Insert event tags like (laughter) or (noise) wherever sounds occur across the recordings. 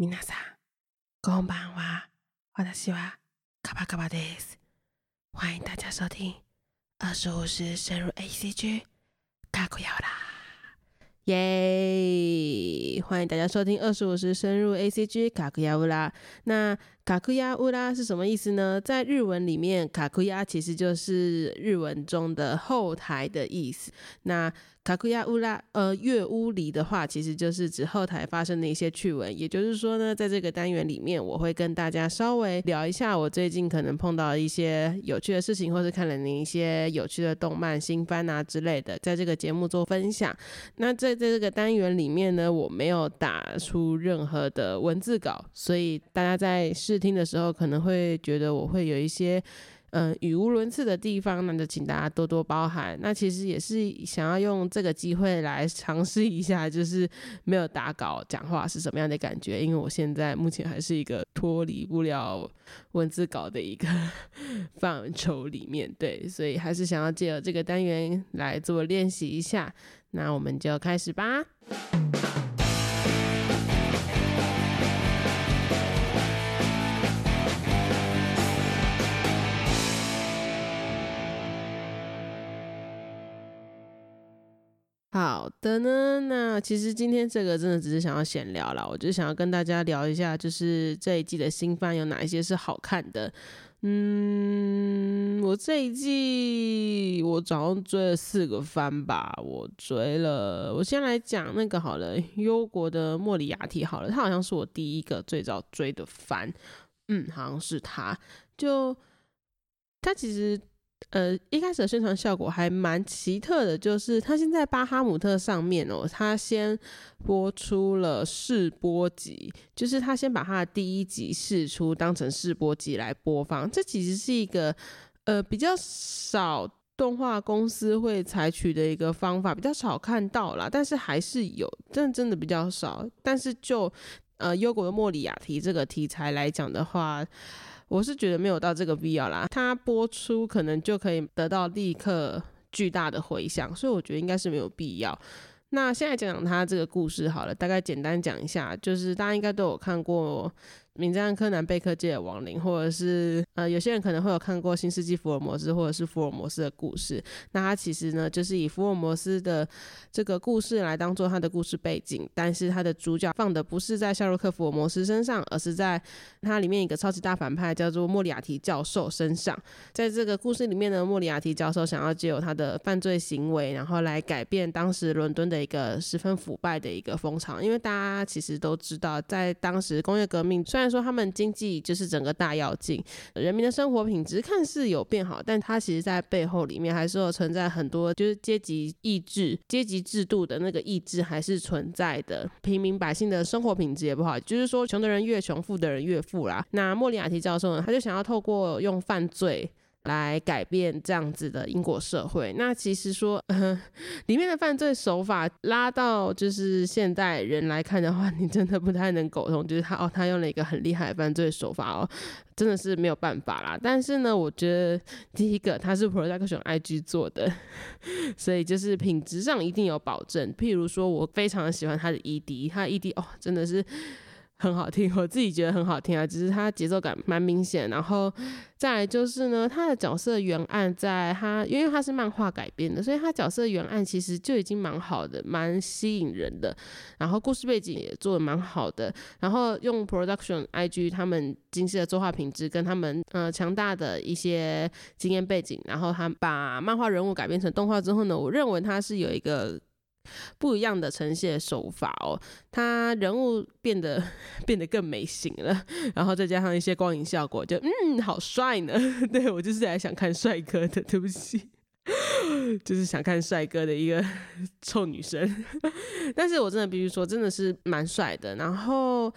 皆さん、こんばんは。私はカバカバです。欢迎大家收听二十五时深入 A C G 卡库亚啦！耶！欢迎大家收听二十五时深入 A C G 卡库亚乌拉。那卡库亚乌拉是什么意思呢？在日文里面，卡库亚其实就是日文中的后台的意思。那卡库亚乌拉，呃，月屋里的话，其实就是指后台发生的一些趣闻。也就是说呢，在这个单元里面，我会跟大家稍微聊一下我最近可能碰到一些有趣的事情，或是看了你一些有趣的动漫新番啊之类的，在这个节目做分享。那在在这个单元里面呢，我没有打出任何的文字稿，所以大家在听的时候可能会觉得我会有一些。嗯，语无伦次的地方，那就请大家多多包涵。那其实也是想要用这个机会来尝试一下，就是没有打稿讲话是什么样的感觉。因为我现在目前还是一个脱离不了文字稿的一个 (laughs) 范畴里面，对，所以还是想要借由这个单元来做练习一下。那我们就开始吧。好的呢，那其实今天这个真的只是想要闲聊啦，我就想要跟大家聊一下，就是这一季的新番有哪一些是好看的。嗯，我这一季我总共追了四个番吧，我追了，我先来讲那个好了，忧国的莫里亚蒂好了，他好像是我第一个最早追的番，嗯，好像是他，就他其实。呃，一开始的宣传效果还蛮奇特的，就是它现在巴哈姆特上面哦，它先播出了试播集，就是它先把它的第一集试出当成试播集来播放。这其实是一个呃比较少动画公司会采取的一个方法，比较少看到啦，但是还是有，但真的比较少。但是就呃优国的莫里亚提这个题材来讲的话。我是觉得没有到这个必要啦，它播出可能就可以得到立刻巨大的回响，所以我觉得应该是没有必要。那现在讲讲它这个故事好了，大概简单讲一下，就是大家应该都有看过。名侦探柯南贝克街的亡灵，或者是呃，有些人可能会有看过《新世纪福尔摩斯》或者是福尔摩斯的故事。那它其实呢，就是以福尔摩斯的这个故事来当做他的故事背景，但是他的主角放的不是在夏洛克福尔摩斯身上，而是在它里面一个超级大反派叫做莫里亚蒂教授身上。在这个故事里面呢，莫里亚蒂教授想要借由他的犯罪行为，然后来改变当时伦敦的一个十分腐败的一个风潮。因为大家其实都知道，在当时工业革命虽然说他们经济就是整个大跃进，人民的生活品质看似有变好，但它其实在背后里面还是有存在很多就是阶级意志、阶级制度的那个意志还是存在的。平民百姓的生活品质也不好，就是说穷的人越穷，富的人越富啦。那莫里亚提教授呢，他就想要透过用犯罪。来改变这样子的英国社会。那其实说，呃，(laughs) 里面的犯罪手法拉到就是现代人来看的话，(laughs) 你真的不太能苟同。就是他哦，他用了一个很厉害的犯罪手法哦，真的是没有办法啦。但是呢，我觉得第一个他是 Production IG 做的，(laughs) 所以就是品质上一定有保证。譬如说，我非常喜欢他的 ED，他的 ED 哦，真的是。很好听，(laughs) 我自己觉得很好听啊，只是它节奏感蛮明显。然后再来就是呢，它的角色原案在他，因为他是漫画改编的，所以他角色原案其实就已经蛮好的，蛮吸引人的。然后故事背景也做的蛮好的。然后用 Production IG 他们精细的作画品质跟他们呃强大的一些经验背景，然后他把漫画人物改编成动画之后呢，我认为他是有一个。不一样的呈现手法哦，他人物变得 (laughs) 变得更美型了，然后再加上一些光影效果，就嗯，好帅呢。(laughs) 对我就是来想看帅哥的，对不起，(laughs) 就是想看帅哥的一个臭女生。但是我真的必须说，真的是蛮帅的。然后。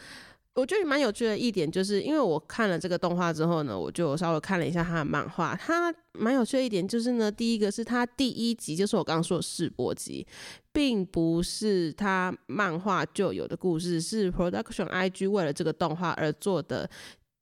我觉得蛮有趣的一点，就是因为我看了这个动画之后呢，我就稍微看了一下他的漫画。他蛮有趣的一点就是呢，第一个是他第一集就是我刚刚说的试播集，并不是他漫画就有的故事，是 Production IG 为了这个动画而做的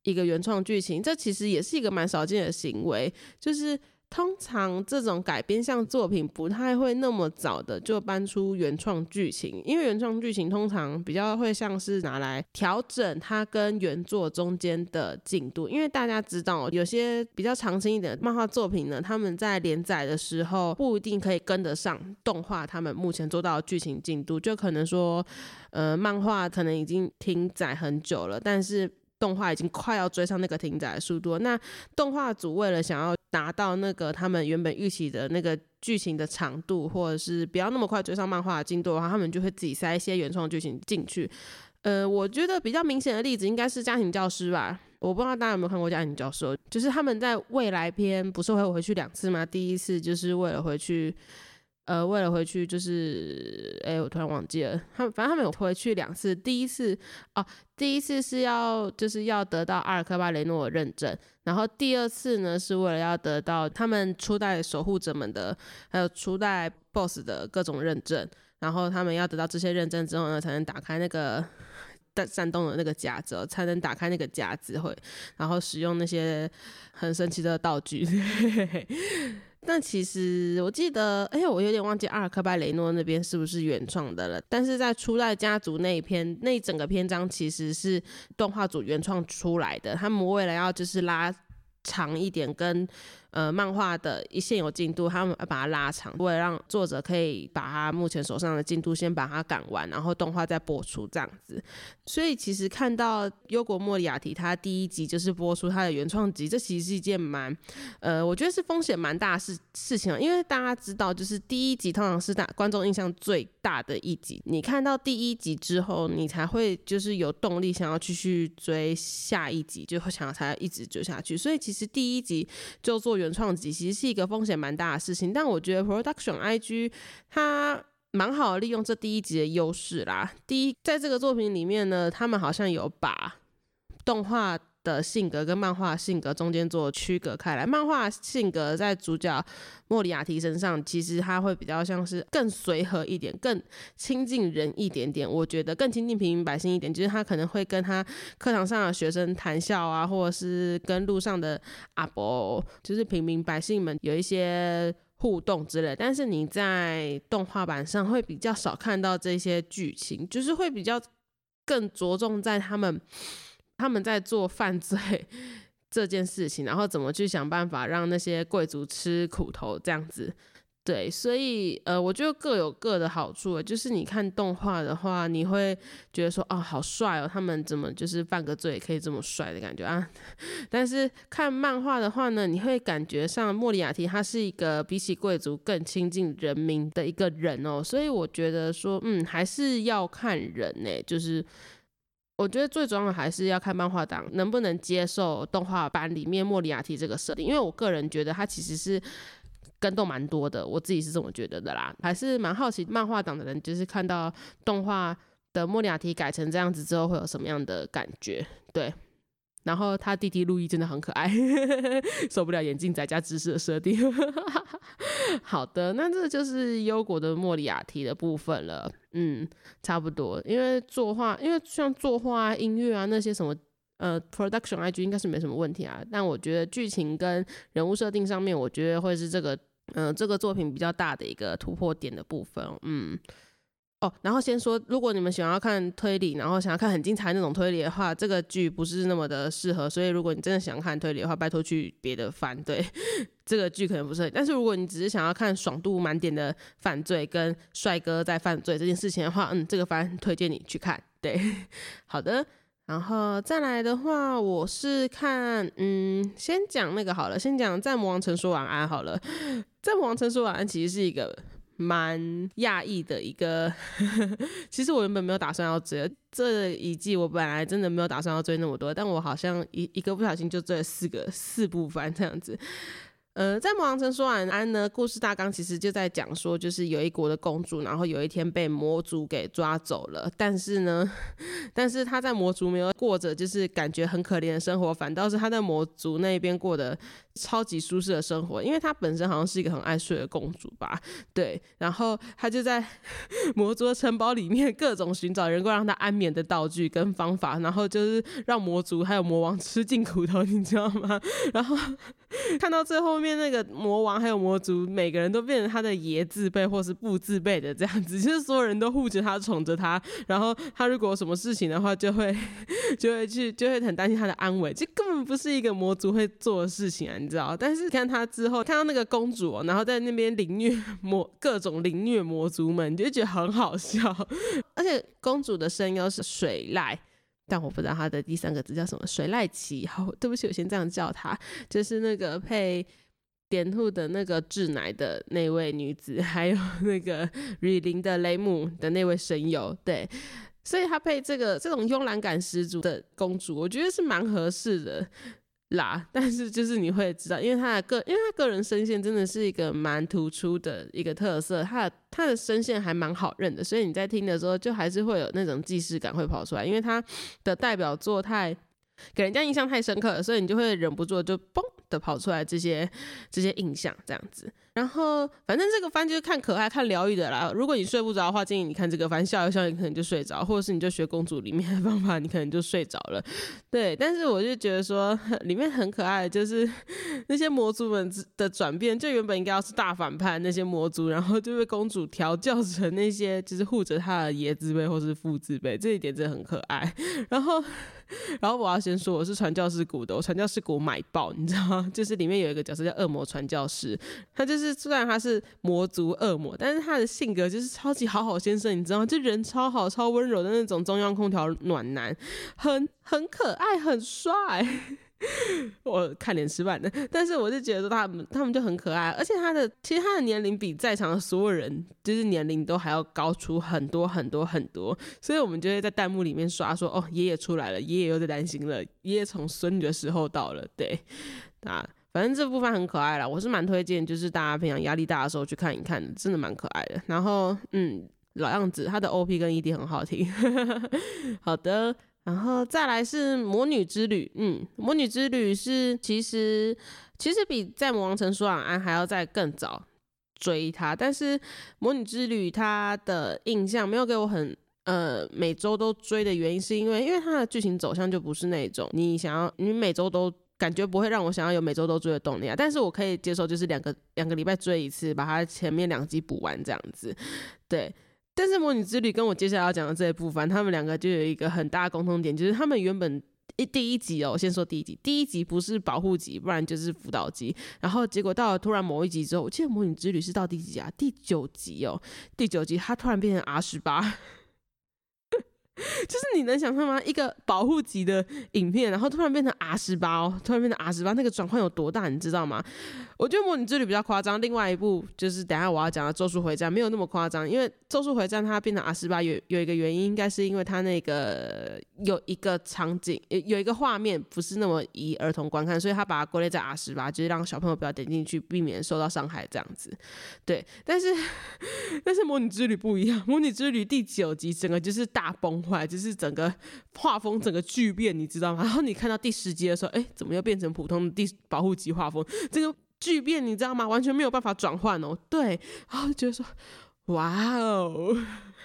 一个原创剧情。这其实也是一个蛮少见的行为，就是通常这种改编像作品不太会那么早的就搬出原创剧情，因为原创剧情通常比较会像是拿来调整它跟原作中间的进度。因为大家知道，有些比较长青一点的漫画作品呢，他们在连载的时候不一定可以跟得上动画他们目前做到的剧情进度，就可能说，呃，漫画可能已经停载很久了，但是。动画已经快要追上那个停载的速度，那动画组为了想要达到那个他们原本预期的那个剧情的长度，或者是不要那么快追上漫画的进度的话，他们就会自己塞一些原创剧情进去。呃，我觉得比较明显的例子应该是家庭教师吧，我不知道大家有没有看过家庭教师，就是他们在未来篇不是会回去两次吗？第一次就是为了回去。呃，为了回去，就是，哎，我突然忘记了，他们反正他们有回去两次。第一次，哦，第一次是要就是要得到阿尔克巴雷诺的认证，然后第二次呢，是为了要得到他们初代守护者们的，还有初代 BOSS 的各种认证，然后他们要得到这些认证之后呢，才能打开那个在山洞的那个夹子，才能打开那个夹子会，然后使用那些很神奇的道具。(laughs) 但其实我记得，哎我有点忘记阿尔克拜雷诺那边是不是原创的了。但是在初代家族那一篇，那整个篇章其实是动画组原创出来的。他们为了要就是拉长一点，跟呃，漫画的一现有进度，他们把它拉长，为了让作者可以把他目前手上的进度先把它赶完，然后动画再播出这样子。所以其实看到优国莫里亚提他第一集就是播出他的原创集，这其实是一件蛮，呃，我觉得是风险蛮大的事事情啊。因为大家知道，就是第一集通常是大观众印象最大的一集，你看到第一集之后，你才会就是有动力想要继续追下一集，就会想要才一直追下去。所以其实第一集就做。原创集其实是一个风险蛮大的事情，但我觉得 Production IG 它蛮好利用这第一集的优势啦。第一，在这个作品里面呢，他们好像有把动画。的性格跟漫画性格中间做区隔开来，漫画性格在主角莫里亚提身上，其实他会比较像是更随和一点，更亲近人一点点。我觉得更亲近平民百姓一点，就是他可能会跟他课堂上的学生谈笑啊，或者是跟路上的阿伯，就是平民百姓们有一些互动之类。但是你在动画版上会比较少看到这些剧情，就是会比较更着重在他们。他们在做犯罪 (laughs) 这件事情，然后怎么去想办法让那些贵族吃苦头，这样子，对，所以呃，我觉得各有各的好处。就是你看动画的话，你会觉得说，哦，好帅哦，他们怎么就是犯个罪也可以这么帅的感觉啊？(laughs) 但是看漫画的话呢，你会感觉上莫里亚蒂他是一个比起贵族更亲近人民的一个人哦。所以我觉得说，嗯，还是要看人呢，就是。我觉得最重要的还是要看漫画党能不能接受动画版里面莫里亚蒂这个设定，因为我个人觉得他其实是跟动蛮多的，我自己是这么觉得的啦。还是蛮好奇漫画党的人，就是看到动画的莫里亚蒂改成这样子之后会有什么样的感觉？对。然后他弟弟路易真的很可爱，(laughs) 受不了眼镜仔加知识的设定。(laughs) 好的，那这就是优国的莫里亚提的部分了。嗯，差不多，因为作画，因为像作画、音乐啊那些什么，呃，production IG 应该是没什么问题啊。但我觉得剧情跟人物设定上面，我觉得会是这个，嗯，这个作品比较大的一个突破点的部分。嗯。哦，然后先说，如果你们想要看推理，然后想要看很精彩那种推理的话，这个剧不是那么的适合。所以，如果你真的想看推理的话，拜托去别的番。对，(laughs) 这个剧可能不是。但是，如果你只是想要看爽度满点的犯罪跟帅哥在犯罪这件事情的话，嗯，这个番推荐你去看。对，(laughs) 好的。然后再来的话，我是看，嗯，先讲那个好了，先讲在魔王城说晚安好了。在魔王城说晚安其实是一个。蛮讶异的一个，(laughs) 其实我原本没有打算要追这一季，我本来真的没有打算要追那么多，但我好像一一个不小心就追了四个四部番这样子。呃，在魔王城说晚安呢，故事大纲其实就在讲说，就是有一国的公主，然后有一天被魔族给抓走了，但是呢，(laughs) 但是她在魔族没有过着就是感觉很可怜的生活，反倒是她在魔族那边过的超级舒适的生活，因为她本身好像是一个很爱睡的公主吧，对，然后她就在魔族的城堡里面各种寻找能够让她安眠的道具跟方法，然后就是让魔族还有魔王吃尽苦头，你知道吗？(laughs) 然后看到最后面那个魔王还有魔族每个人都变成他的爷字辈或是不字辈的这样子，(laughs) 就是所有人都护着他宠着他，然后他如果有什么事情的话，就会 (laughs) 就会去就会很担心他的安危，这根本不是一个魔族会做的事情啊，知道？但是看他之后看到那个公主，然后在那边凌虐魔各种凌虐魔族们，你就觉得很好笑。而且公主的声优是水濑，但我不知道她的第三个字叫什么，水濑奇。好，对不起，我先这样叫她，就是那个配点兔的那个智乃的那位女子，还有那个 (laughs) 雨林的雷姆的那位声优，对。所以她配这个这种慵懒感十足的公主，我觉得是蛮合适的啦。但是就是你会知道，因为他的个，因为他个人声线真的是一个蛮突出的一个特色，他的他的声线还蛮好认的，所以你在听的时候就还是会有那种既视感会跑出来，因为他的代表作太给人家印象太深刻了，所以你就会忍不住就嘣的跑出来这些这些印象这样子。然后，反正这个番就是看可爱、看疗愈的啦。如果你睡不着的话，建议你看这个番，笑一笑，你可能就睡着；或者是你就学公主里面的方法，你可能就睡着了。对，但是我就觉得说，里面很可爱，就是 (laughs) 那些魔族们的转变，就原本应该要是大反派那些魔族，然后就被公主调教成那些就是护着她的爷字辈或是父字辈，这一点真的很可爱。然后，(laughs) 然后我要先说，我是传教士谷的，我传教士谷买爆，你知道吗？就是里面有一个角色叫恶魔传教士，他就是。是虽然他是魔族恶魔，但是他的性格就是超级好好先生，你知道吗？就人超好、超温柔的那种中央空调暖男，很很可爱、很帅。(laughs) 我看脸吃饭的，(laughs) 但是我就觉得他们他们就很可爱，而且他的其实他的年龄比在场的所有人就是年龄都还要高出很多很多很多，所以我们就会在弹幕里面刷说：“哦，爷爷出来了，爷爷又在担心了，爷爷从孙女的时候到了。”对，啊。反正这部分很可爱啦，我是蛮推荐，就是大家平常压力大的时候去看一看，真的蛮可爱的。然后，嗯，老样子，他的 OP 跟 ED 很好听。(laughs) 好的，然后再来是《魔女之旅》，嗯，《魔女之旅》是其实其实比在《魔王城舒朗安》还要再更早追它，但是《魔女之旅》它的印象没有给我很呃每周都追的原因，是因为因为它的剧情走向就不是那种你想要你每周都。感觉不会让我想要有每周都追的动力啊，但是我可以接受，就是两个两个礼拜追一次，把它前面两集补完这样子。对，但是魔女之旅跟我接下来要讲的这一部分，他们两个就有一个很大的共通点，就是他们原本一第一集哦，我先说第一集，第一集不是保护级，不然就是辅导级，然后结果到了突然某一集之后，我记得魔女之旅是到第几集啊？第九集哦，第九集它突然变成 R 十八。就是你能想象吗？一个保护级的影片，然后突然变成 R 十八哦，突然变成 R 十八，那个转换有多大，你知道吗？我觉得《魔女之旅》比较夸张，另外一部就是等下我要讲的《咒术回战》没有那么夸张，因为《咒术回战》它变成阿十八有有一个原因，应该是因为它那个有一个场景有一个画面不是那么宜儿童观看，所以他把它归类在阿十八，就是让小朋友不要点进去，避免受到伤害这样子。对，但是 (laughs) 但是《魔女之旅》不一样，《魔女之旅》第九集整个就是大崩坏。就是整个画风整个巨变，你知道吗？然后你看到第十集的时候，哎，怎么又变成普通的第保护级画风？这个巨变，你知道吗？完全没有办法转换哦。对，然后觉得说，哇哦，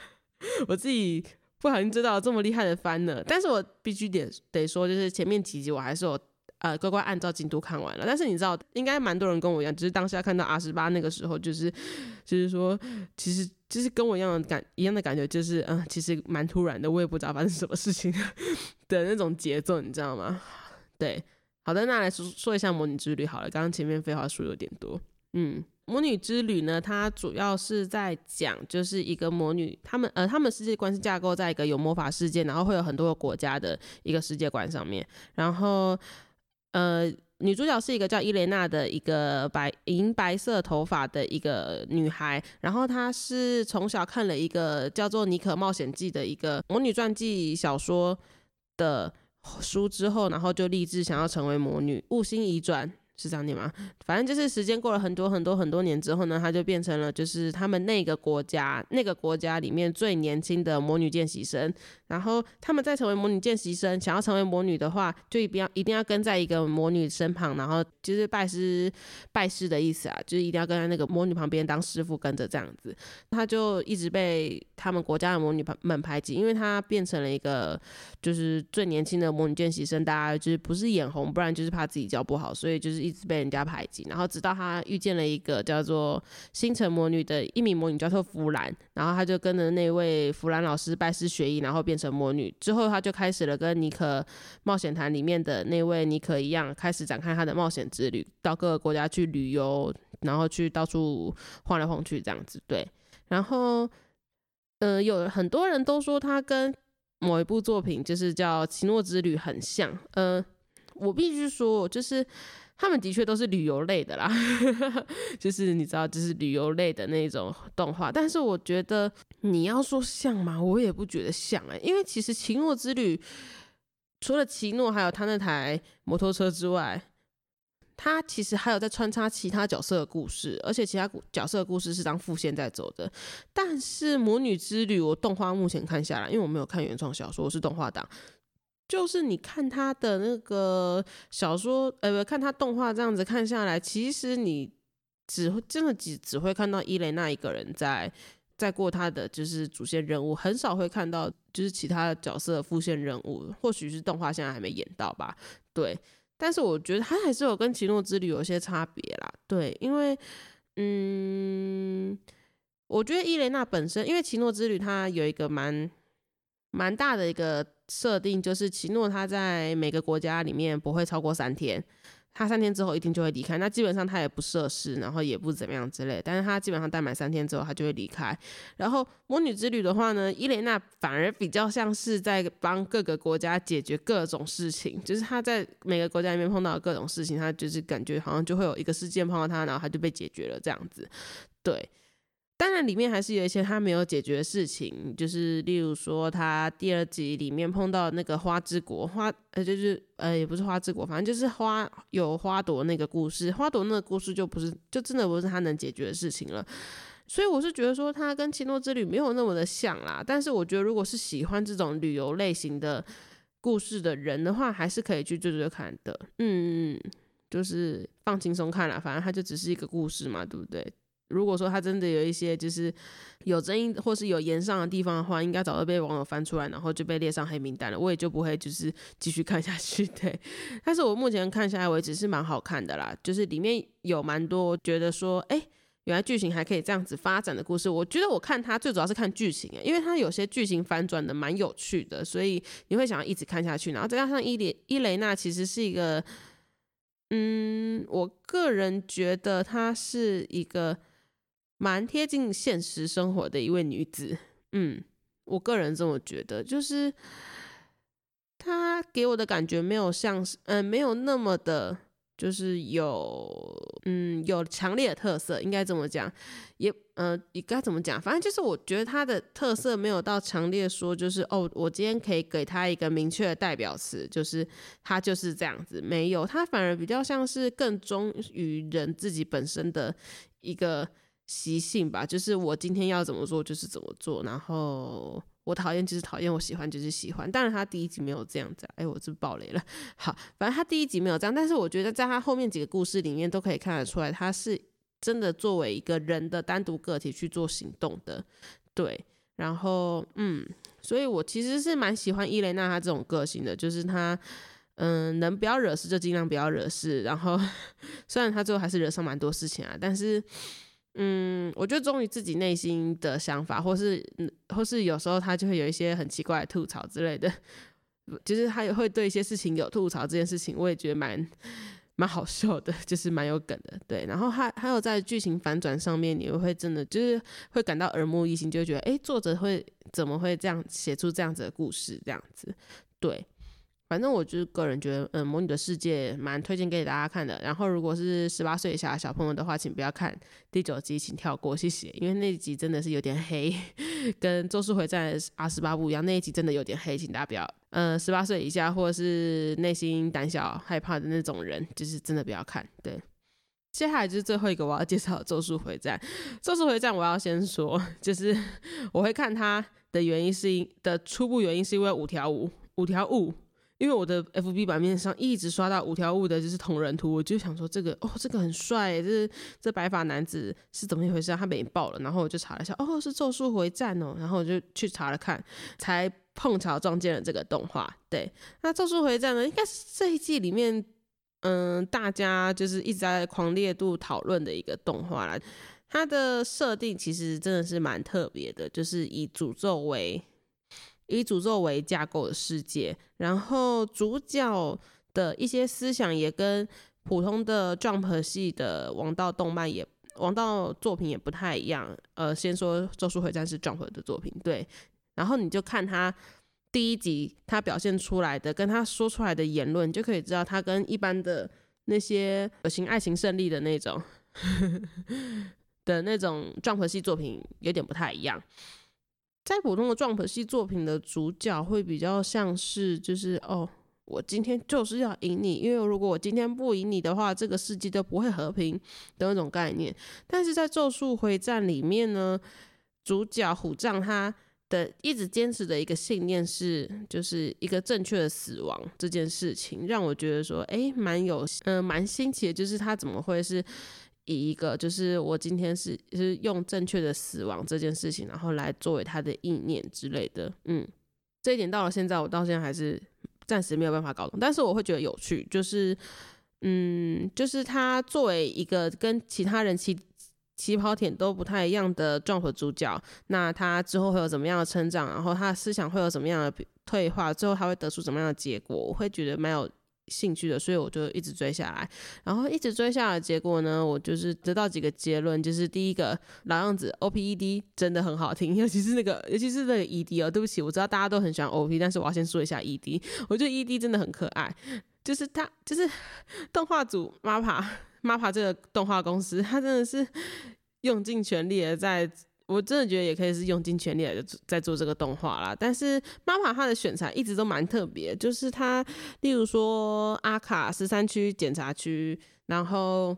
(laughs) 我自己不小心知道这么厉害的番呢。但是我必须得得说，就是前面几集我还是有。呃，乖乖按照进度看完了，但是你知道，应该蛮多人跟我一样，只是当下看到 R 十八那个时候，就是，就是说，其实，就是跟我一样的感，一样的感觉，就是，嗯，其实蛮突然的，我也不知道发生什么事情 (laughs) 的那种节奏，你知道吗？对，好的，那来说说一下魔女之旅好了，刚刚前面废话说有点多，嗯，魔女之旅呢，它主要是在讲，就是一个魔女，他们，呃，他们世界观是架构在一个有魔法世界，然后会有很多个国家的一个世界观上面，然后。呃，女主角是一个叫伊莲娜的一个白银白色头发的一个女孩，然后她是从小看了一个叫做《妮可冒险记》的一个魔女传记小说的输之后，然后就立志想要成为魔女，悟心一转，是这样念吗？反正就是时间过了很多很多很多年之后呢，她就变成了就是他们那个国家那个国家里面最年轻的魔女见习生。然后他们在成为魔女见习生，想要成为魔女的话，就一定要一定要跟在一个魔女身旁，然后就是拜师拜师的意思啊，就是一定要跟在那个魔女旁边当师傅跟着这样子。他就一直被他们国家的魔女们排挤，因为他变成了一个就是最年轻的魔女见习生，大家就是不是眼红，不然就是怕自己教不好，所以就是一直被人家排挤。然后直到他遇见了一个叫做星辰魔女的一名魔女，叫做弗兰，然后他就跟着那位弗兰老师拜师学艺，然后变。成魔女之后，他就开始了跟尼可冒险团里面的那位尼可一样，开始展开他的冒险之旅，到各个国家去旅游，然后去到处晃来晃去这样子。对，然后，呃，有很多人都说他跟某一部作品就是叫《奇诺之旅》很像。呃，我必须说，就是。他们的确都是旅游类的啦，(laughs) 就是你知道，就是旅游类的那种动画。但是我觉得你要说像吗？我也不觉得像哎，因为其实奇诺之旅除了奇诺还有他那台摩托车之外，他其实还有在穿插其他角色的故事，而且其他角色的故事是当副线在走的。但是魔女之旅，我动画目前看下来，因为我没有看原创小说，我是动画党。就是你看他的那个小说，呃，不看他动画这样子看下来，其实你只会真的只只会看到伊雷娜一个人在在过他的就是主线任务，很少会看到就是其他角色的副线任务。或许是动画现在还没演到吧，对。但是我觉得他还是有跟奇诺之旅有些差别啦，对，因为嗯，我觉得伊雷娜本身，因为奇诺之旅它有一个蛮蛮大的一个。设定就是奇诺他在每个国家里面不会超过三天，他三天之后一定就会离开。那基本上他也不涉事，然后也不怎么样之类。但是他基本上待满三天之后，他就会离开。然后魔女之旅的话呢，伊莲娜反而比较像是在帮各个国家解决各种事情，就是他在每个国家里面碰到各种事情，他就是感觉好像就会有一个事件碰到他，然后他就被解决了这样子，对。当然，里面还是有一些他没有解决的事情，就是例如说，他第二集里面碰到那个花之国花，呃，就是呃，也不是花之国，反正就是花有花朵那个故事，花朵那个故事就不是，就真的不是他能解决的事情了。所以我是觉得说，他跟《奇诺之旅》没有那么的像啦。但是我觉得，如果是喜欢这种旅游类型的故事的人的话，还是可以去追追看的。嗯，就是放轻松看啦，反正它就只是一个故事嘛，对不对？如果说他真的有一些就是有争议或是有言上的地方的话，应该早就被网友翻出来，然后就被列上黑名单了，我也就不会就是 (laughs) 继续看下去。对，但是我目前看下来为止是蛮好看的啦，就是里面有蛮多觉得说，哎，原来剧情还可以这样子发展的故事。我觉得我看它最主要是看剧情，因为它有些剧情反转的蛮有趣的，所以你会想要一直看下去。然后再加上伊莲伊雷娜其实是一个，嗯，我个人觉得她是一个。蛮贴近现实生活的一位女子，嗯，我个人这么觉得，就是她给我的感觉没有像是，嗯，没有那么的，就是有，嗯，有强烈的特色，应该这么讲，也，呃，应该怎么讲？反正就是我觉得她的特色没有到强烈说，就是哦，我今天可以给她一个明确的代表词，就是她就是这样子，没有，她反而比较像是更忠于人自己本身的一个。习性吧，就是我今天要怎么做就是怎么做，然后我讨厌就是讨厌，我喜欢就是喜欢。当然他第一集没有这样子，哎，我真爆雷了。好，反正他第一集没有这样，但是我觉得在他后面几个故事里面都可以看得出来，他是真的作为一个人的单独个体去做行动的。对，然后嗯，所以我其实是蛮喜欢伊蕾娜她这种个性的，就是她嗯能不要惹事就尽量不要惹事，然后 (laughs) 虽然她最后还是惹上蛮多事情啊，但是。嗯，我觉得忠于自己内心的想法，或是或是有时候他就会有一些很奇怪的吐槽之类的，(laughs) 就是他也会对一些事情有吐槽。这件事情我也觉得蛮蛮好笑的，(laughs) 就是蛮有梗的。对，然后还还有在剧情反转上面，你会真的就是会感到耳目一新，就觉得哎，作者会怎么会这样写出这样子的故事？这样子，对。反正我就是个人觉得，嗯，《魔女的世界》蛮推荐给大家看的。然后，如果是十八岁以下的小朋友的话，请不要看第九集，请跳过，谢谢。因为那一集真的是有点黑，跟《咒术回战》阿十八部一样，那一集真的有点黑，请大家不要。嗯，十八岁以下或者是内心胆小害怕的那种人，就是真的不要看。对，接下来就是最后一个我要介绍《咒术回战》。《咒术回战》我要先说，就是我会看它的原因是因的初步原因是因为五条悟，五条悟。因为我的 F B 版面上一直刷到五条悟的就是同人图，我就想说这个哦，这个很帅，这这白发男子是怎么一回事？啊他被爆了，然后我就查了一下，哦，是咒术回战哦，然后我就去查了看，才碰巧撞见了这个动画。对，那咒术回战呢，应该是这一季里面，嗯，大家就是一直在狂烈度讨论的一个动画啦。它的设定其实真的是蛮特别的，就是以诅咒为。以诅咒为架构的世界，然后主角的一些思想也跟普通的 Jump 系的王道动漫也王道作品也不太一样。呃，先说《咒术回战》是 Jump 的作品，对。然后你就看他第一集他表现出来的，跟他说出来的言论，就可以知道他跟一般的那些有情爱情胜利的那种 (laughs) 的那种 Jump 系作品有点不太一样。在普通的撞粉系作品的主角会比较像是，就是哦，我今天就是要赢你，因为如果我今天不赢你的话，这个世界都不会和平的那种概念。但是在咒术回战里面呢，主角虎杖他的一直坚持的一个信念是，就是一个正确的死亡这件事情，让我觉得说，哎，蛮有，嗯，蛮新奇的，就是他怎么会是。以一个就是我今天是是用正确的死亡这件事情，然后来作为他的意念之类的，嗯，这一点到了现在，我到现在还是暂时没有办法搞懂，但是我会觉得有趣，就是，嗯，就是他作为一个跟其他人起起跑点都不太一样的 Jump 主角，那他之后会有怎么样的成长，然后他的思想会有怎么样的退化，最后他会得出怎么样的结果，我会觉得蛮有。兴趣的，所以我就一直追下来，然后一直追下来，结果呢，我就是得到几个结论，就是第一个老样子，O P E D 真的很好听，(laughs) 尤其是那个，尤其是那个 E D 哦，对不起，我知道大家都很喜欢 O P，但是我要先说一下 E D，我觉得 E D 真的很可爱，就是他，就是 (laughs) 动画组 MAPA MAPA 这个动画公司，他真的是用尽全力的在。我真的觉得也可以是用尽全力来在做这个动画啦。但是妈妈她的选材一直都蛮特别，就是她，例如说阿卡十三区检查区，然后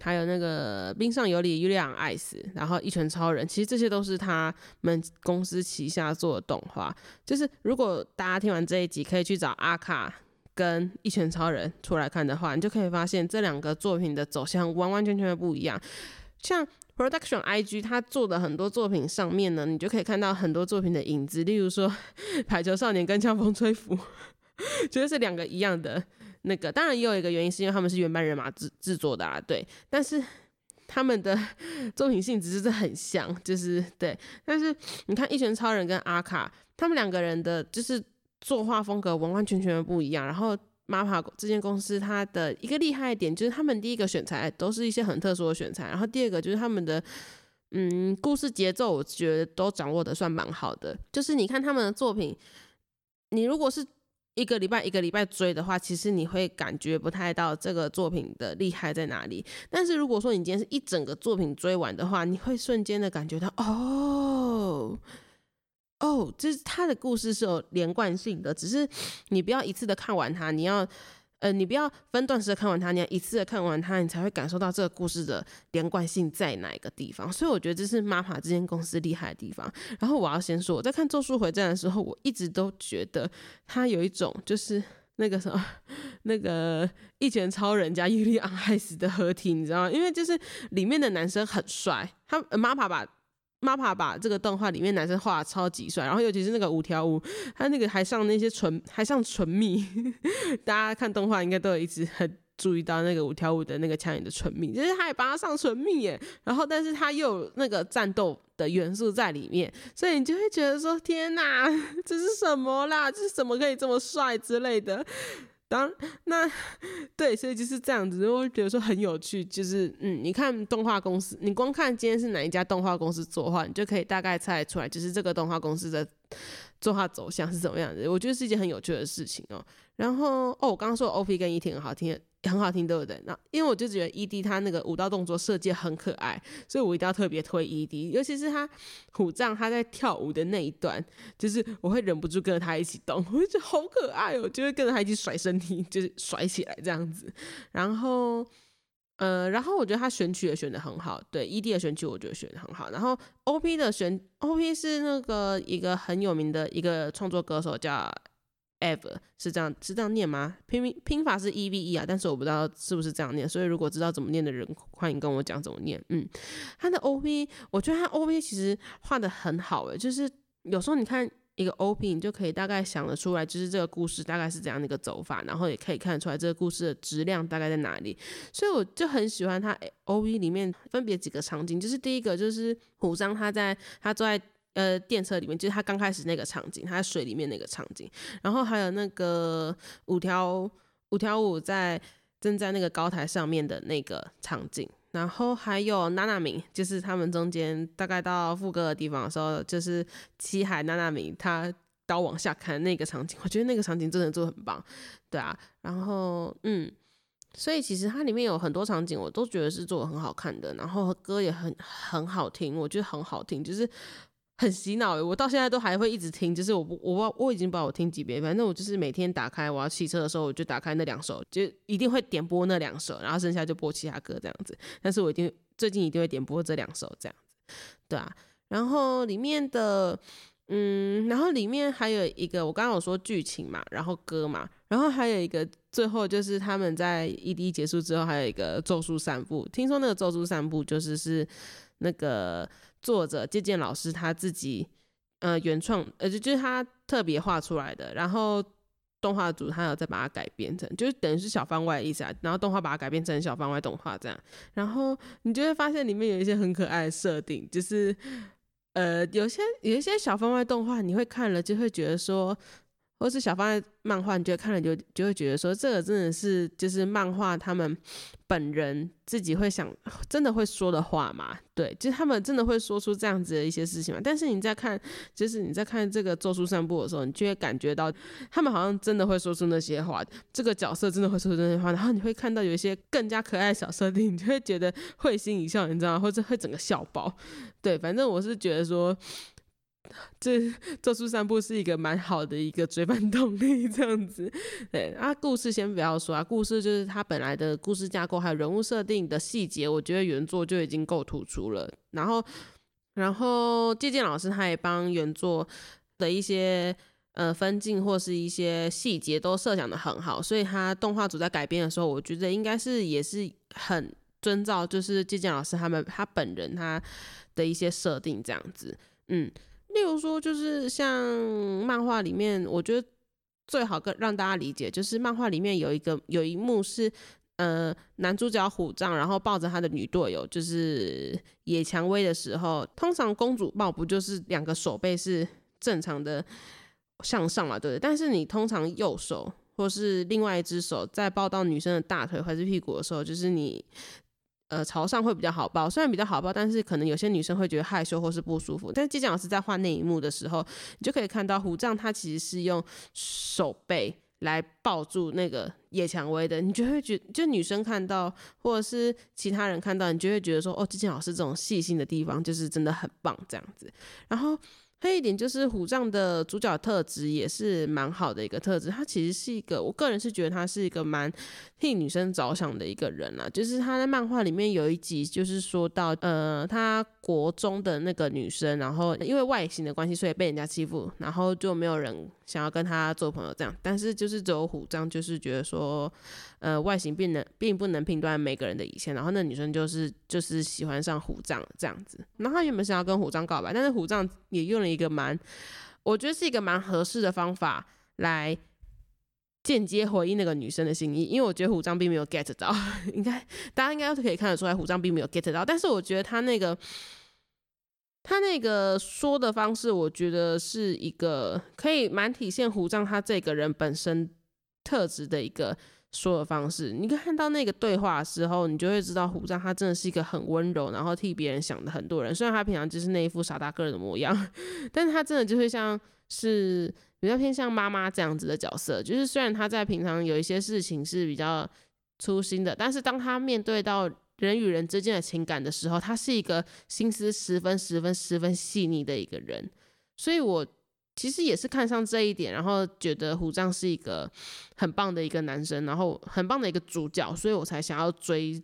还有那个冰上有里、尤利昂艾斯，然后一拳超人，其实这些都是他们公司旗下做的动画。就是如果大家听完这一集，可以去找阿卡跟一拳超人出来看的话，你就可以发现这两个作品的走向完完全全的不一样，像。Production IG 他做的很多作品上面呢，你就可以看到很多作品的影子，例如说 (laughs)《排球少年》跟《枪风吹拂》，(laughs) 觉得是两个一样的那个。当然也有一个原因，是因为他们是原班人马制制作的啊，对。但是他们的作品性质就是很像，就是对。但是你看《一拳超人》跟阿卡，他们两个人的就是作画风格完完全全的不一样，然后。MAPA 这间公司，它的一个厉害点就是，他们第一个选材都是一些很特殊的选材，然后第二个就是他们的，嗯，故事节奏，我觉得都掌握的算蛮好的。就是你看他们的作品，你如果是一个礼拜一个礼拜追的话，其实你会感觉不太到这个作品的厉害在哪里。但是如果说你今天是一整个作品追完的话，你会瞬间的感觉到，哦。哦，就是他的故事是有连贯性的，只是你不要一次的看完它，你要，呃，你不要分段式的看完它，你要一次的看完它，你才会感受到这个故事的连贯性在哪一个地方。所以我觉得这是 MAPA 这间公司厉害的地方。然后我要先说，我在看《咒术回战》的时候，我一直都觉得他有一种就是那个什么，那个一拳超人加尤利昂海斯的合体，你知道吗？因为就是里面的男生很帅，他 MAPA 把。MAPA 把这个动画里面男生画的超级帅，然后尤其是那个五条悟，他那个还上那些唇，还上唇蜜，(laughs) 大家看动画应该都有一直很注意到那个五条悟的那个枪眼的唇蜜，就是他也帮他上唇蜜耶，然后但是他又有那个战斗的元素在里面，所以你就会觉得说天哪，(laughs) 这是什么啦？这是怎么可以这么帅之类的。当 (laughs) 那对，所以就是这样子，我会觉得说很有趣。就是嗯，你看动画公司，你光看今天是哪一家动画公司作画，你就可以大概猜得出来，就是这个动画公司的作画走向是怎么样的，我觉得是一件很有趣的事情哦。然后哦，我刚刚说 O P 跟 E T 很好听，很好听，对不对？那因为我就觉得 E D 他那个舞蹈动作设计很可爱，所以我一定要特别推 E D，尤其是他虎杖他在跳舞的那一段，就是我会忍不住跟着他一起动，(laughs) 我就觉得好可爱哦，就会跟着他一起甩身体，就是甩起来这样子。然后，呃，然后我觉得他选曲也选的很好，对 E D 的选曲我觉得选的很好。然后 O P 的选 O P 是那个一个很有名的一个创作歌手叫。Ever 是这样是这样念吗？拼拼法是 e v e 啊，但是我不知道是不是这样念，所以如果知道怎么念的人，欢迎跟我讲怎么念。嗯，他的 o p 我觉得他 o p 其实画的很好诶，就是有时候你看一个 o p 你就可以大概想得出来，就是这个故事大概是怎样的一个走法，然后也可以看得出来这个故事的质量大概在哪里。所以我就很喜欢他 o p 里面分别几个场景，就是第一个就是虎章他在他坐在。呃，电车里面就是他刚开始那个场景，他在水里面那个场景，然后还有那个五条五条五在正在那个高台上面的那个场景，然后还有娜娜米，就是他们中间大概到副歌的地方的时候，就是七海娜娜米他刀往下看那个场景，我觉得那个场景真的做的很棒，对啊，然后嗯，所以其实它里面有很多场景我都觉得是做的很好看的，然后歌也很很好听，我觉得很好听，就是。很洗脑诶，我到现在都还会一直听，就是我不我我已经把我听几遍，反正我就是每天打开我要骑车的时候，我就打开那两首，就一定会点播那两首，然后剩下就播其他歌这样子。但是我一定最近一定会点播这两首这样子，对啊。然后里面的嗯，然后里面还有一个我刚刚有说剧情嘛，然后歌嘛，然后还有一个最后就是他们在 ED 结束之后还有一个咒术散步，听说那个咒术散步就是是那个。作者借鉴老师他自己，呃，原创，呃，就就是他特别画出来的，然后动画组他有再把它改编成，就是等于是小番外的意思啊，然后动画把它改编成小番外动画这样，然后你就会发现里面有一些很可爱的设定，就是，呃，有些有一些小番外动画，你会看了就会觉得说。或是小方的漫画，你就看了就就会觉得说，这个真的是就是漫画他们本人自己会想，真的会说的话嘛？对，就是他们真的会说出这样子的一些事情嘛？但是你在看，就是你在看这个《咒术散步》的时候，你就会感觉到他们好像真的会说出那些话，这个角色真的会说出那些话，然后你会看到有一些更加可爱的小设定，你就会觉得会心一笑，你知道吗？或者会整个笑爆。对，反正我是觉得说。(laughs) 这咒术散步是一个蛮好的一个追番动力，这样子。对啊，故事先不要说啊，故事就是它本来的故事架构还有人物设定的细节，我觉得原作就已经够突出了。然后，然后借鉴老师他也帮原作的一些呃分镜或是一些细节都设想的很好，所以他动画组在改编的时候，我觉得应该是也是很遵照就是借鉴老师他们他本人他的一些设定这样子，嗯。例如说，就是像漫画里面，我觉得最好跟让大家理解，就是漫画里面有一个有一幕是，呃，男主角虎杖，然后抱着他的女队友，就是野蔷薇的时候，通常公主抱不就是两个手背是正常的向上嘛，对不对？但是你通常右手或是另外一只手在抱到女生的大腿或是屁股的时候，就是你。呃，朝上会比较好抱，虽然比较好抱，但是可能有些女生会觉得害羞或是不舒服。但是季讲老师在画那一幕的时候，你就可以看到虎杖他其实是用手背来抱住那个叶蔷薇的，你就会觉就女生看到或者是其他人看到，你就会觉得说，哦，季讲老师这种细心的地方就是真的很棒这样子。然后。还有一点就是虎杖的主角特质也是蛮好的一个特质，他其实是一个，我个人是觉得他是一个蛮替女生着想的一个人啊。就是他在漫画里面有一集，就是说到，呃，他国中的那个女生，然后因为外形的关系，所以被人家欺负，然后就没有人想要跟他做朋友这样。但是就是只有虎杖，就是觉得说。呃，外形并能并不能评断每个人的以前，然后那女生就是就是喜欢上虎杖这样子，然后她原本想要跟虎杖告白，但是虎杖也用了一个蛮，我觉得是一个蛮合适的方法来间接回应那个女生的心意，因为我觉得虎杖并没有 get 到，(laughs) 应该大家应该都可以看得出来，虎杖并没有 get 到，但是我觉得他那个他那个说的方式，我觉得是一个可以蛮体现虎杖他这个人本身。特质的一个说的方式。你看到那个对话的时候，你就会知道虎杖他真的是一个很温柔，然后替别人想的很多人。虽然他平常就是那一副傻大个的模样，(laughs) 但是他真的就会像是比较偏向妈妈这样子的角色。就是虽然他在平常有一些事情是比较粗心的，但是当他面对到人与人之间的情感的时候，他是一个心思十分、十分、十分细腻的一个人。所以我。其实也是看上这一点，然后觉得虎杖是一个很棒的一个男生，然后很棒的一个主角，所以我才想要追，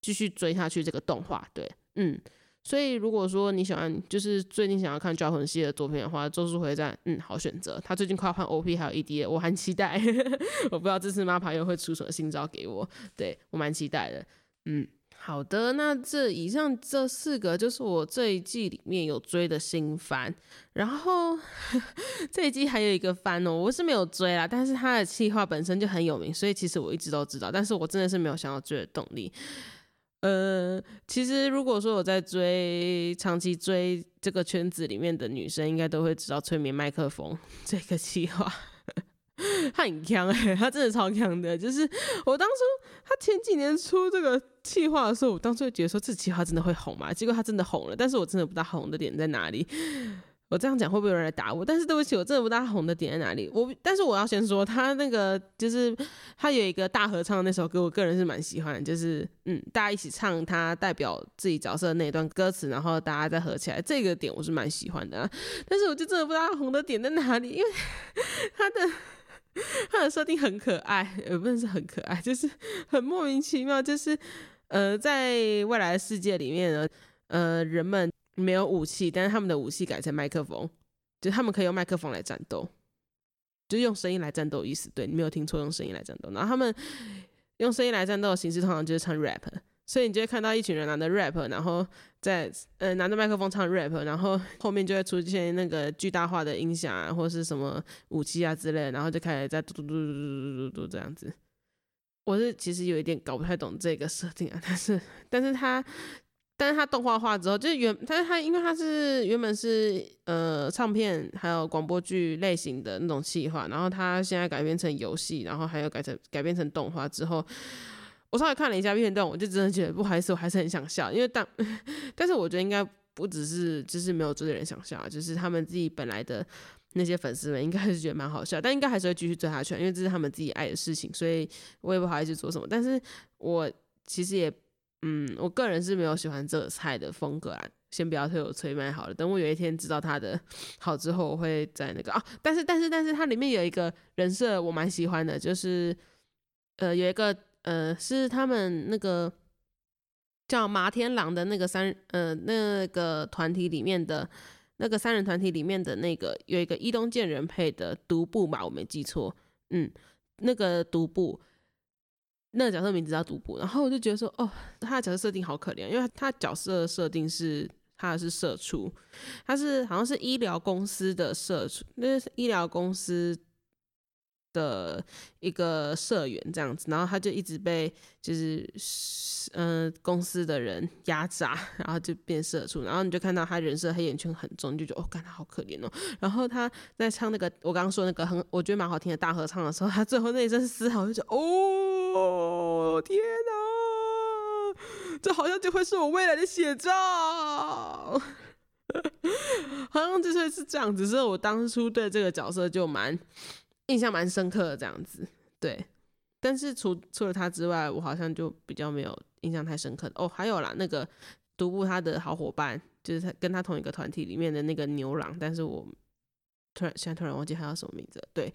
继续追下去这个动画。对，嗯，所以如果说你喜欢，就是最近想要看《抓魂》系的作品的话，《咒术回战》嗯，好选择。他最近快要换 OP 还有 ED，了我很期待。(laughs) 我不知道这次 MAPA 又会出什么新招给我，对我蛮期待的。嗯。好的，那这以上这四个就是我这一季里面有追的新番，然后 (laughs) 这一季还有一个番哦，我是没有追啦，但是它的企划本身就很有名，所以其实我一直都知道，但是我真的是没有想要追的动力。呃，其实如果说我在追长期追这个圈子里面的女生，应该都会知道催眠麦克风 (laughs) 这个企划。他很强哎，他真的超强的。就是我当初他前几年出这个企划的时候，我当初就觉得说这企划真的会红吗？结果他真的红了，但是我真的不知道红的点在哪里。我这样讲会不会有人来打我？但是对不起，我真的不知道红的点在哪里。我但是我要先说，他那个就是他有一个大合唱那首歌，我个人是蛮喜欢，就是嗯，大家一起唱他代表自己角色的那一段歌词，然后大家再合起来，这个点我是蛮喜欢的。但是我就真的不知道红的点在哪里，因为他的。(laughs) 它的设定很可爱，也不能是很可爱，就是 (laughs) 很莫名其妙。就是呃，在未来的世界里面呢，呃，人们没有武器，但是他们的武器改成麦克风，就他们可以用麦克风来战斗，就用声音来战斗。意思对你没有听错，用声音来战斗。然后他们用声音来战斗的形式，通常就是唱 rap。所以你就会看到一群人拿着 rap，然后在呃拿着麦克风唱 rap，然后后面就会出现那个巨大化的音响啊，或是什么武器啊之类，然后就开始在嘟嘟嘟嘟嘟嘟嘟这样子。我是其实有一点搞不太懂这个设定啊，(laughs) 但是但是它但是它动画化之后，就是原但是它因为它是原本是呃唱片还有广播剧类型的那种企划，然后它现在改编成游戏，然后还有改成改编成动画之后。我稍微看了一下片段，我就真的觉得不好意思，我还是很想笑，因为当，但是我觉得应该不只是就是没有追的人想笑，就是他们自己本来的那些粉丝们应该是觉得蛮好笑，但应该还是会继续追下去，因为这是他们自己爱的事情，所以我也不好意思做什么。但是我其实也，嗯，我个人是没有喜欢这菜的风格啊，先不要推我催麦好了，等我有一天知道他的好之后，我会在那个啊，但是但是但是它里面有一个人设我蛮喜欢的，就是呃有一个。呃，是他们那个叫麻天狼的那个三呃那个团体里面的那个三人团体里面的那个有一个伊东健人配的独步嘛，我没记错，嗯，那个独步，那个角色名字叫独步，然后我就觉得说，哦，他的角色设定好可怜，因为他角色设定是他是社畜，他是好像是医疗公司的社畜，那是医疗公司。的一个社员这样子，然后他就一直被就是嗯公司的人压榨，然后就变社畜，然后你就看到他人设黑眼圈很重，你就觉得哦，看他好可怜哦。然后他在唱那个我刚刚说那个很我觉得蛮好听的大合唱的时候，他最后那一声嘶吼，就觉得哦天哪，这好像就会是我未来的写照，(laughs) 好像就是是这样子。所以我当初对这个角色就蛮。印象蛮深刻的这样子，对，但是除除了他之外，我好像就比较没有印象太深刻的哦。还有啦，那个独步他的好伙伴，就是他跟他同一个团体里面的那个牛郎，但是我突然现在突然忘记他叫什么名字。对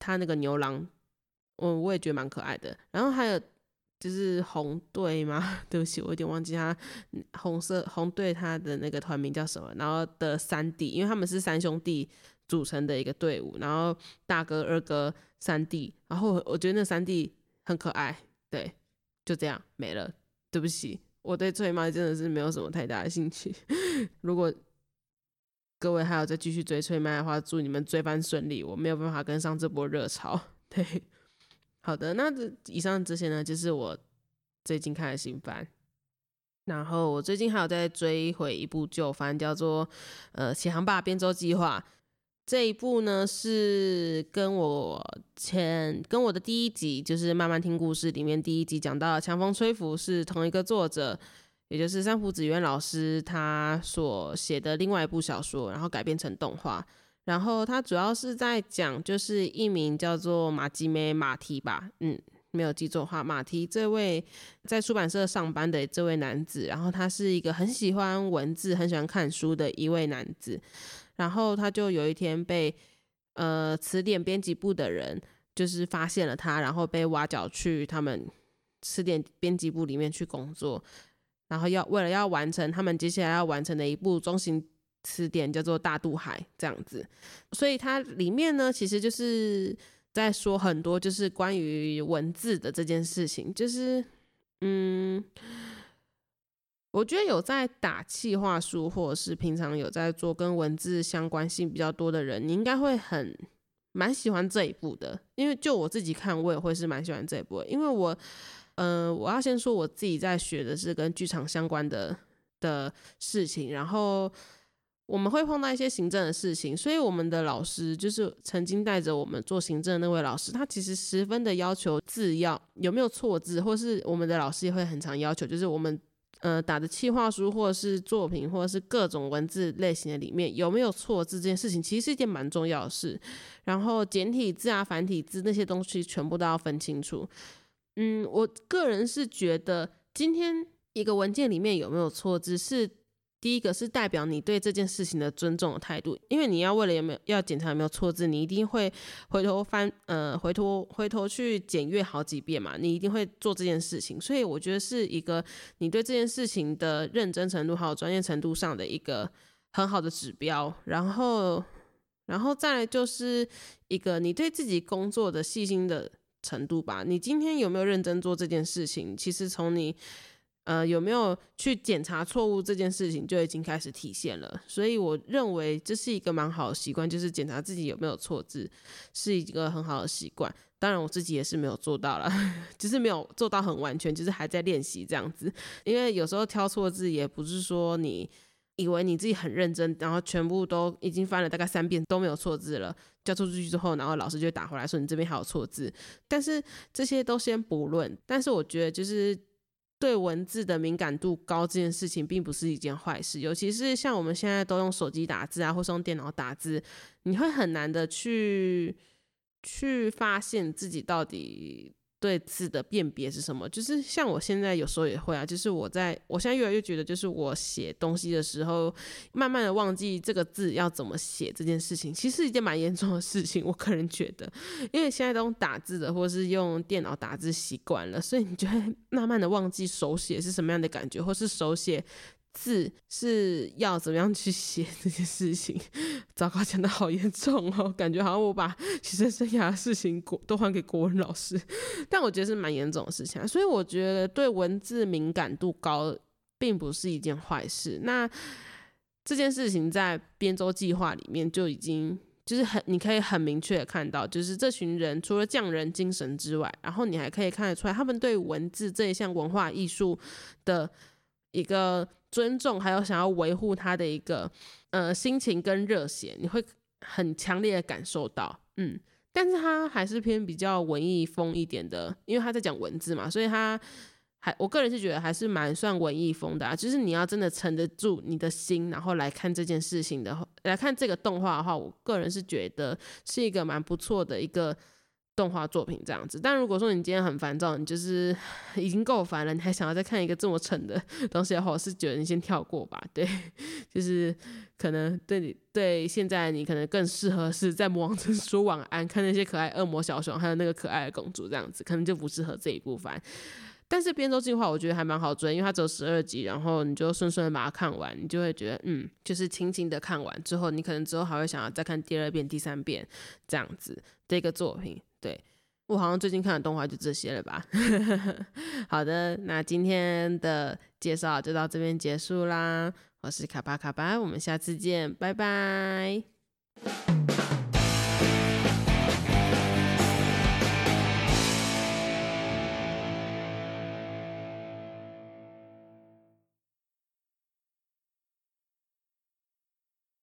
他那个牛郎，我我也觉得蛮可爱的。然后还有就是红队吗？(laughs) 对不起，我有点忘记他红色红队他的那个团名叫什么。然后的三弟，因为他们是三兄弟。组成的一个队伍，然后大哥、二哥、三弟，然后我觉得那三弟很可爱，对，就这样没了。对不起，我对催麦真的是没有什么太大的兴趣。(laughs) 如果各位还要再继续追催麦的话，祝你们追番顺利。我没有办法跟上这波热潮。对，好的，那这以上这些呢，就是我最近看的新番。然后我最近还有在追回一部旧番，叫做《呃启航吧编舟计划》。这一部呢是跟我前跟我的第一集就是慢慢听故事里面第一集讲到强风吹拂是同一个作者，也就是三浦子渊老师他所写的另外一部小说，然后改编成动画。然后他主要是在讲就是一名叫做马吉梅马蹄吧，嗯，没有记错话，马蹄这位在出版社上班的这位男子，然后他是一个很喜欢文字、很喜欢看书的一位男子。然后他就有一天被呃词典编辑部的人就是发现了他，然后被挖角去他们词典编辑部里面去工作，然后要为了要完成他们接下来要完成的一部中型词典，叫做《大渡海》这样子。所以它里面呢，其实就是在说很多就是关于文字的这件事情，就是嗯。我觉得有在打气话书，或者是平常有在做跟文字相关性比较多的人，你应该会很蛮喜欢这一部的。因为就我自己看，我也会是蛮喜欢这一部，因为我，嗯，我要先说我自己在学的是跟剧场相关的的事情，然后我们会碰到一些行政的事情，所以我们的老师就是曾经带着我们做行政的那位老师，他其实十分的要求字要有没有错字，或是我们的老师也会很常要求，就是我们。呃，打的企划书或者是作品，或者是各种文字类型的里面有没有错字这件事情，其实是一件蛮重要的事。然后简体字啊、繁体字那些东西，全部都要分清楚。嗯，我个人是觉得，今天一个文件里面有没有错字是。第一个是代表你对这件事情的尊重的态度，因为你要为了有没有要检查有没有错字，你一定会回头翻呃回头回头去检阅好几遍嘛，你一定会做这件事情，所以我觉得是一个你对这件事情的认真程度还有专业程度上的一个很好的指标，然后然后再来就是一个你对自己工作的细心的程度吧，你今天有没有认真做这件事情，其实从你。呃，有没有去检查错误这件事情就已经开始体现了，所以我认为这是一个蛮好的习惯，就是检查自己有没有错字，是一个很好的习惯。当然，我自己也是没有做到了，(laughs) 就是没有做到很完全，就是还在练习这样子。因为有时候挑错字也不是说你以为你自己很认真，然后全部都已经翻了大概三遍都没有错字了，交错出去之后，然后老师就打回来说你这边还有错字。但是这些都先不论，但是我觉得就是。对文字的敏感度高这件事情，并不是一件坏事。尤其是像我们现在都用手机打字啊，或是用电脑打字，你会很难的去去发现自己到底。对字的辨别是什么？就是像我现在有时候也会啊，就是我在我现在越来越觉得，就是我写东西的时候，慢慢的忘记这个字要怎么写这件事情，其实是一件蛮严重的事情。我个人觉得，因为现在都用打字的，或是用电脑打字习惯了，所以你就会慢慢的忘记手写是什么样的感觉，或是手写。字是要怎么样去写这件事情？(laughs) 糟糕，讲的好严重哦，感觉好像我把学生生涯的事情国都还给国文老师，但我觉得是蛮严重的事情。所以我觉得对文字敏感度高，并不是一件坏事。那这件事情在编舟计划里面就已经就是很，你可以很明确的看到，就是这群人除了匠人精神之外，然后你还可以看得出来，他们对文字这一项文化艺术的一个。尊重，还有想要维护他的一个呃心情跟热血，你会很强烈的感受到，嗯，但是他还是偏比较文艺风一点的，因为他在讲文字嘛，所以他还我个人是觉得还是蛮算文艺风的，啊。就是你要真的沉得住你的心，然后来看这件事情的，来看这个动画的话，我个人是觉得是一个蛮不错的一个。动画作品这样子，但如果说你今天很烦躁，你就是 (sighs) 已经够烦了，你还想要再看一个这么沉的东西的话，我是觉得你先跳过吧。(laughs) 对，就是可能对你对现在你可能更适合是在魔王城说晚安，看那些可爱恶魔小熊，还有那个可爱的公主这样子，可能就不适合这一部分。但是编舟计划我觉得还蛮好追，因为它只有十二集，然后你就顺顺的把它看完，你就会觉得嗯，就是轻轻的看完之后，你可能之后还会想要再看第二遍、第三遍这样子的一个作品。对我好像最近看的动画就这些了吧。(laughs) 好的，那今天的介绍就到这边结束啦。我是卡巴卡巴，我们下次见，拜拜。